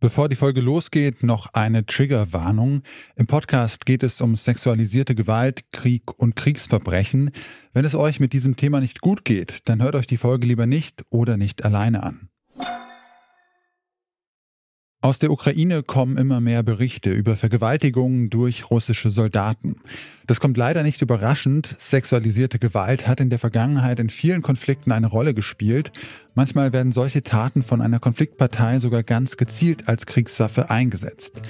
Bevor die Folge losgeht, noch eine Triggerwarnung. Im Podcast geht es um sexualisierte Gewalt, Krieg und Kriegsverbrechen. Wenn es euch mit diesem Thema nicht gut geht, dann hört euch die Folge lieber nicht oder nicht alleine an. Aus der Ukraine kommen immer mehr Berichte über Vergewaltigungen durch russische Soldaten. Das kommt leider nicht überraschend. Sexualisierte Gewalt hat in der Vergangenheit in vielen Konflikten eine Rolle gespielt. Manchmal werden solche Taten von einer Konfliktpartei sogar ganz gezielt als Kriegswaffe eingesetzt.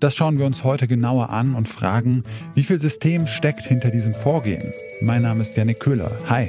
Das schauen wir uns heute genauer an und fragen, wie viel System steckt hinter diesem Vorgehen. Mein Name ist Janik Köhler. Hi.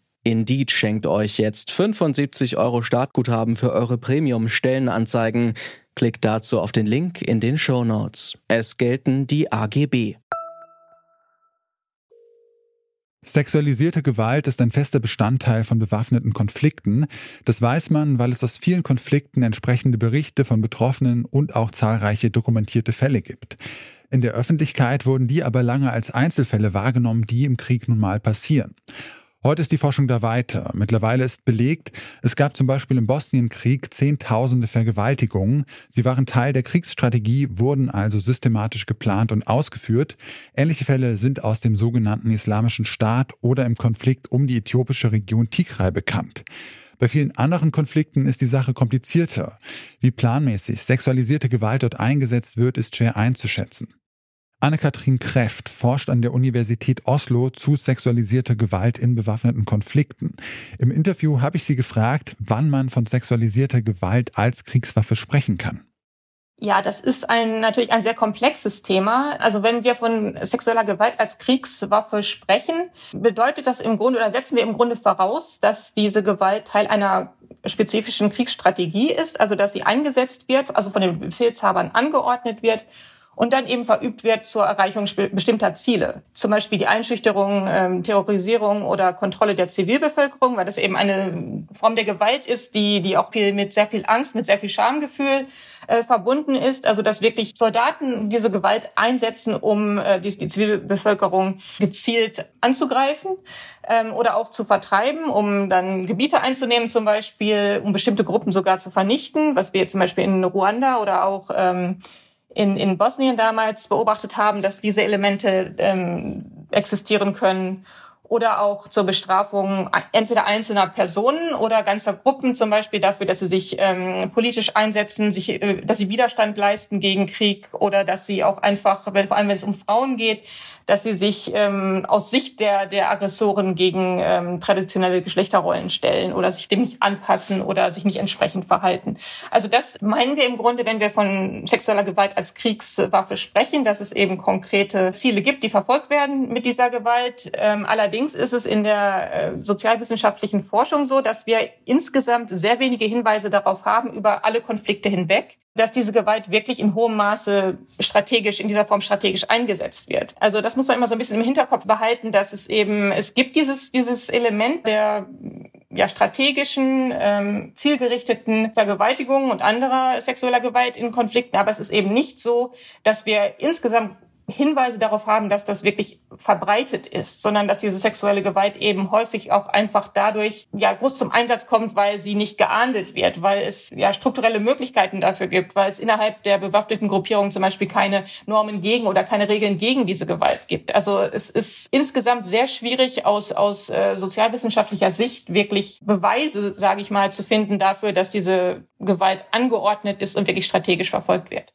Indeed schenkt euch jetzt 75 Euro Startguthaben für eure Premium-Stellenanzeigen. Klickt dazu auf den Link in den Show Notes. Es gelten die AGB. Sexualisierte Gewalt ist ein fester Bestandteil von bewaffneten Konflikten. Das weiß man, weil es aus vielen Konflikten entsprechende Berichte von Betroffenen und auch zahlreiche dokumentierte Fälle gibt. In der Öffentlichkeit wurden die aber lange als Einzelfälle wahrgenommen, die im Krieg nun mal passieren. Heute ist die Forschung da weiter. Mittlerweile ist belegt, es gab zum Beispiel im Bosnienkrieg Zehntausende Vergewaltigungen. Sie waren Teil der Kriegsstrategie, wurden also systematisch geplant und ausgeführt. Ähnliche Fälle sind aus dem sogenannten Islamischen Staat oder im Konflikt um die äthiopische Region Tigray bekannt. Bei vielen anderen Konflikten ist die Sache komplizierter. Wie planmäßig sexualisierte Gewalt dort eingesetzt wird, ist schwer einzuschätzen. Anne-Kathrin Kräft forscht an der Universität Oslo zu sexualisierter Gewalt in bewaffneten Konflikten. Im Interview habe ich sie gefragt, wann man von sexualisierter Gewalt als Kriegswaffe sprechen kann. Ja, das ist ein, natürlich ein sehr komplexes Thema. Also wenn wir von sexueller Gewalt als Kriegswaffe sprechen, bedeutet das im Grunde oder setzen wir im Grunde voraus, dass diese Gewalt Teil einer spezifischen Kriegsstrategie ist, also dass sie eingesetzt wird, also von den Befehlshabern angeordnet wird und dann eben verübt wird zur Erreichung bestimmter Ziele. Zum Beispiel die Einschüchterung, ähm, Terrorisierung oder Kontrolle der Zivilbevölkerung, weil das eben eine Form der Gewalt ist, die, die auch viel mit sehr viel Angst, mit sehr viel Schamgefühl äh, verbunden ist. Also dass wirklich Soldaten diese Gewalt einsetzen, um äh, die, die Zivilbevölkerung gezielt anzugreifen ähm, oder auch zu vertreiben, um dann Gebiete einzunehmen zum Beispiel, um bestimmte Gruppen sogar zu vernichten, was wir zum Beispiel in Ruanda oder auch ähm, in, in Bosnien damals beobachtet haben, dass diese Elemente ähm, existieren können oder auch zur Bestrafung entweder einzelner Personen oder ganzer Gruppen, zum Beispiel dafür, dass sie sich ähm, politisch einsetzen, sich, äh, dass sie Widerstand leisten gegen Krieg oder dass sie auch einfach, vor allem wenn es um Frauen geht, dass sie sich ähm, aus Sicht der, der Aggressoren gegen ähm, traditionelle Geschlechterrollen stellen oder sich dem nicht anpassen oder sich nicht entsprechend verhalten. Also das meinen wir im Grunde, wenn wir von sexueller Gewalt als Kriegswaffe sprechen, dass es eben konkrete Ziele gibt, die verfolgt werden mit dieser Gewalt. Ähm, allerdings ist es in der äh, sozialwissenschaftlichen Forschung so, dass wir insgesamt sehr wenige Hinweise darauf haben über alle Konflikte hinweg dass diese Gewalt wirklich in hohem Maße strategisch, in dieser Form strategisch eingesetzt wird. Also das muss man immer so ein bisschen im Hinterkopf behalten, dass es eben, es gibt dieses, dieses Element der ja, strategischen, ähm, zielgerichteten Vergewaltigungen und anderer sexueller Gewalt in Konflikten. Aber es ist eben nicht so, dass wir insgesamt Hinweise darauf haben, dass das wirklich verbreitet ist, sondern dass diese sexuelle Gewalt eben häufig auch einfach dadurch ja groß zum Einsatz kommt, weil sie nicht geahndet wird, weil es ja strukturelle Möglichkeiten dafür gibt, weil es innerhalb der bewaffneten Gruppierung zum Beispiel keine Normen gegen oder keine Regeln gegen diese Gewalt gibt. Also es ist insgesamt sehr schwierig aus aus äh, sozialwissenschaftlicher Sicht wirklich Beweise, sage ich mal, zu finden dafür, dass diese Gewalt angeordnet ist und wirklich strategisch verfolgt wird.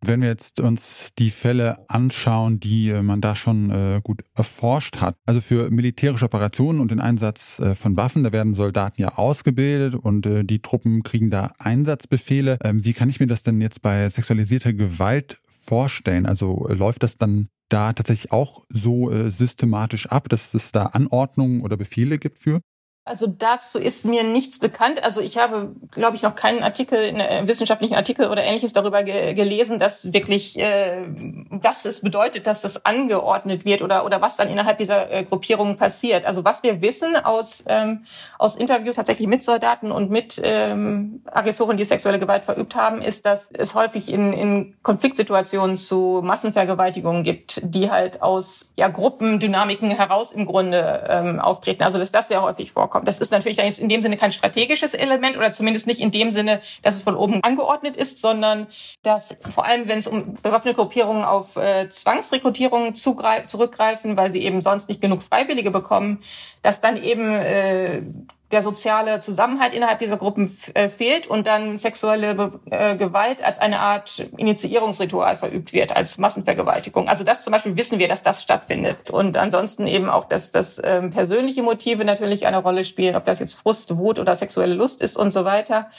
Wenn wir jetzt uns die Fälle anschauen, die äh, man da schon äh, gut erforscht hat, also für militärische Operationen und den Einsatz äh, von Waffen, da werden Soldaten ja ausgebildet und äh, die Truppen kriegen da Einsatzbefehle. Ähm, wie kann ich mir das denn jetzt bei sexualisierter Gewalt vorstellen? Also äh, läuft das dann da tatsächlich auch so äh, systematisch ab, dass es da Anordnungen oder Befehle gibt für? Also dazu ist mir nichts bekannt. Also ich habe, glaube ich, noch keinen Artikel, einen wissenschaftlichen Artikel oder ähnliches darüber ge gelesen, dass wirklich, äh, was es bedeutet, dass das angeordnet wird oder, oder was dann innerhalb dieser äh, Gruppierungen passiert. Also was wir wissen aus, ähm, aus Interviews tatsächlich mit Soldaten und mit ähm, Aggressoren, die sexuelle Gewalt verübt haben, ist, dass es häufig in, in Konfliktsituationen zu Massenvergewaltigungen gibt, die halt aus ja, Gruppendynamiken heraus im Grunde ähm, auftreten. Also dass das sehr häufig vorkommt vorkommt. Das ist natürlich dann jetzt in dem Sinne kein strategisches Element oder zumindest nicht in dem Sinne, dass es von oben angeordnet ist, sondern dass vor allem, wenn es um bewaffnete Gruppierungen auf äh, Zwangsrekrutierungen zurückgreifen, weil sie eben sonst nicht genug Freiwillige bekommen, dass dann eben äh, der soziale Zusammenhalt innerhalb dieser Gruppen äh, fehlt und dann sexuelle Be äh, Gewalt als eine Art Initiierungsritual verübt wird, als Massenvergewaltigung. Also das zum Beispiel wissen wir, dass das stattfindet. Und ansonsten eben auch, dass, dass ähm, persönliche Motive natürlich eine Rolle spielen, ob das jetzt Frust, Wut oder sexuelle Lust ist und so weiter.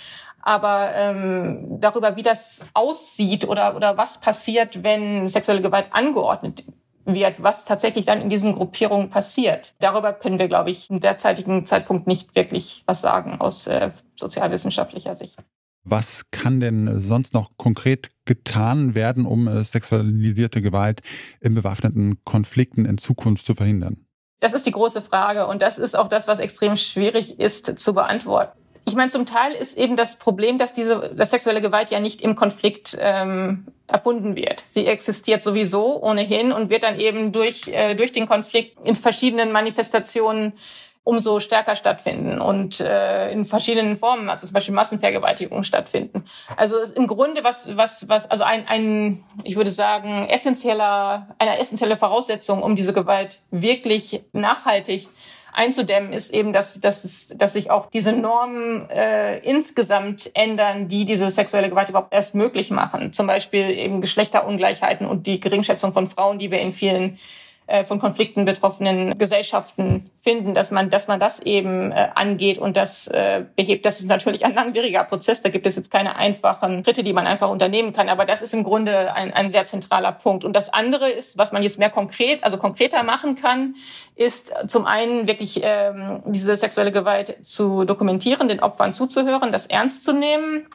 Aber ähm, darüber, wie das aussieht oder, oder was passiert, wenn sexuelle Gewalt angeordnet wird, was tatsächlich dann in diesen Gruppierungen passiert. Darüber können wir, glaube ich, im derzeitigen Zeitpunkt nicht wirklich was sagen aus äh, sozialwissenschaftlicher Sicht. Was kann denn sonst noch konkret getan werden, um äh, sexualisierte Gewalt in bewaffneten Konflikten in Zukunft zu verhindern? Das ist die große Frage und das ist auch das, was extrem schwierig ist zu beantworten. Ich meine, zum Teil ist eben das Problem, dass diese dass sexuelle Gewalt ja nicht im Konflikt ähm, erfunden wird. Sie existiert sowieso ohnehin und wird dann eben durch äh, durch den Konflikt in verschiedenen Manifestationen umso stärker stattfinden und äh, in verschiedenen Formen, also zum Beispiel Massenvergewaltigungen stattfinden. Also im Grunde was, was, was, also ein, ein, ich würde sagen, essentieller, eine essentielle Voraussetzung, um diese Gewalt wirklich nachhaltig einzudämmen, ist eben, dass, dass, es, dass sich auch diese Normen äh, insgesamt ändern, die diese sexuelle Gewalt überhaupt erst möglich machen. Zum Beispiel eben Geschlechterungleichheiten und die Geringschätzung von Frauen, die wir in vielen äh, von Konflikten betroffenen Gesellschaften finden, dass man, dass man das eben äh, angeht und das äh, behebt. Das ist natürlich ein langwieriger Prozess. Da gibt es jetzt keine einfachen Schritte, die man einfach unternehmen kann. Aber das ist im Grunde ein, ein sehr zentraler Punkt. Und das andere ist, was man jetzt mehr konkret, also konkreter machen kann, ist zum einen wirklich ähm, diese sexuelle Gewalt zu dokumentieren, den Opfern zuzuhören, das ernst zu nehmen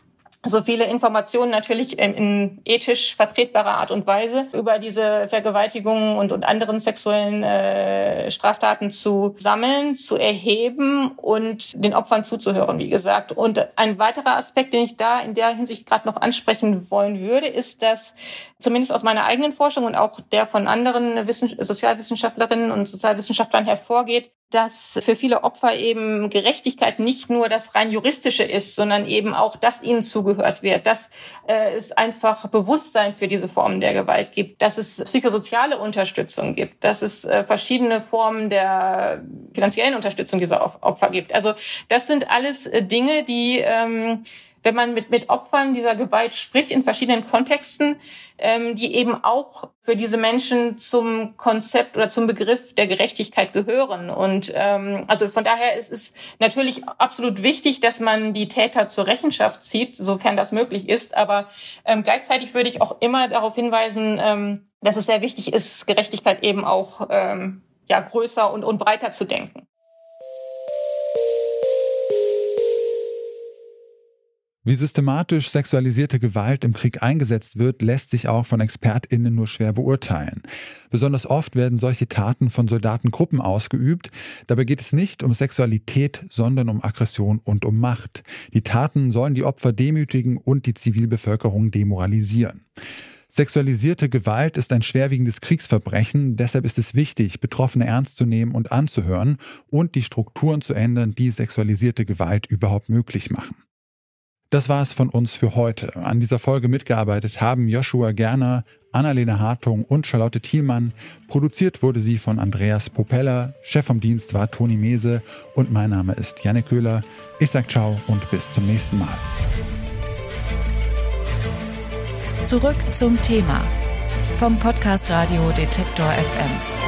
so viele Informationen natürlich in ethisch vertretbarer Art und Weise über diese Vergewaltigungen und, und anderen sexuellen äh, Straftaten zu sammeln, zu erheben und den Opfern zuzuhören, wie gesagt. Und ein weiterer Aspekt, den ich da in der Hinsicht gerade noch ansprechen wollen würde, ist, dass zumindest aus meiner eigenen Forschung und auch der von anderen Wissen Sozialwissenschaftlerinnen und Sozialwissenschaftlern hervorgeht, dass für viele Opfer eben Gerechtigkeit nicht nur das rein juristische ist, sondern eben auch, dass ihnen zugehört wird, dass äh, es einfach Bewusstsein für diese Formen der Gewalt gibt, dass es psychosoziale Unterstützung gibt, dass es äh, verschiedene Formen der finanziellen Unterstützung dieser Opfer gibt. Also das sind alles äh, Dinge, die ähm, wenn man mit, mit Opfern dieser Gewalt spricht in verschiedenen Kontexten, ähm, die eben auch für diese Menschen zum Konzept oder zum Begriff der Gerechtigkeit gehören. Und ähm, also von daher ist es natürlich absolut wichtig, dass man die Täter zur Rechenschaft zieht, sofern das möglich ist. Aber ähm, gleichzeitig würde ich auch immer darauf hinweisen, ähm, dass es sehr wichtig ist, Gerechtigkeit eben auch ähm, ja, größer und, und breiter zu denken. Wie systematisch sexualisierte Gewalt im Krieg eingesetzt wird, lässt sich auch von Expertinnen nur schwer beurteilen. Besonders oft werden solche Taten von Soldatengruppen ausgeübt. Dabei geht es nicht um Sexualität, sondern um Aggression und um Macht. Die Taten sollen die Opfer demütigen und die Zivilbevölkerung demoralisieren. Sexualisierte Gewalt ist ein schwerwiegendes Kriegsverbrechen, deshalb ist es wichtig, Betroffene ernst zu nehmen und anzuhören und die Strukturen zu ändern, die sexualisierte Gewalt überhaupt möglich machen. Das war es von uns für heute. An dieser Folge mitgearbeitet haben Joshua Gerner, Annalena Hartung und Charlotte Thielmann. Produziert wurde sie von Andreas Propeller. Chef vom Dienst war Toni Mese und mein Name ist Janne Köhler. Ich sag ciao und bis zum nächsten Mal. Zurück zum Thema vom Podcast Radio Detektor FM.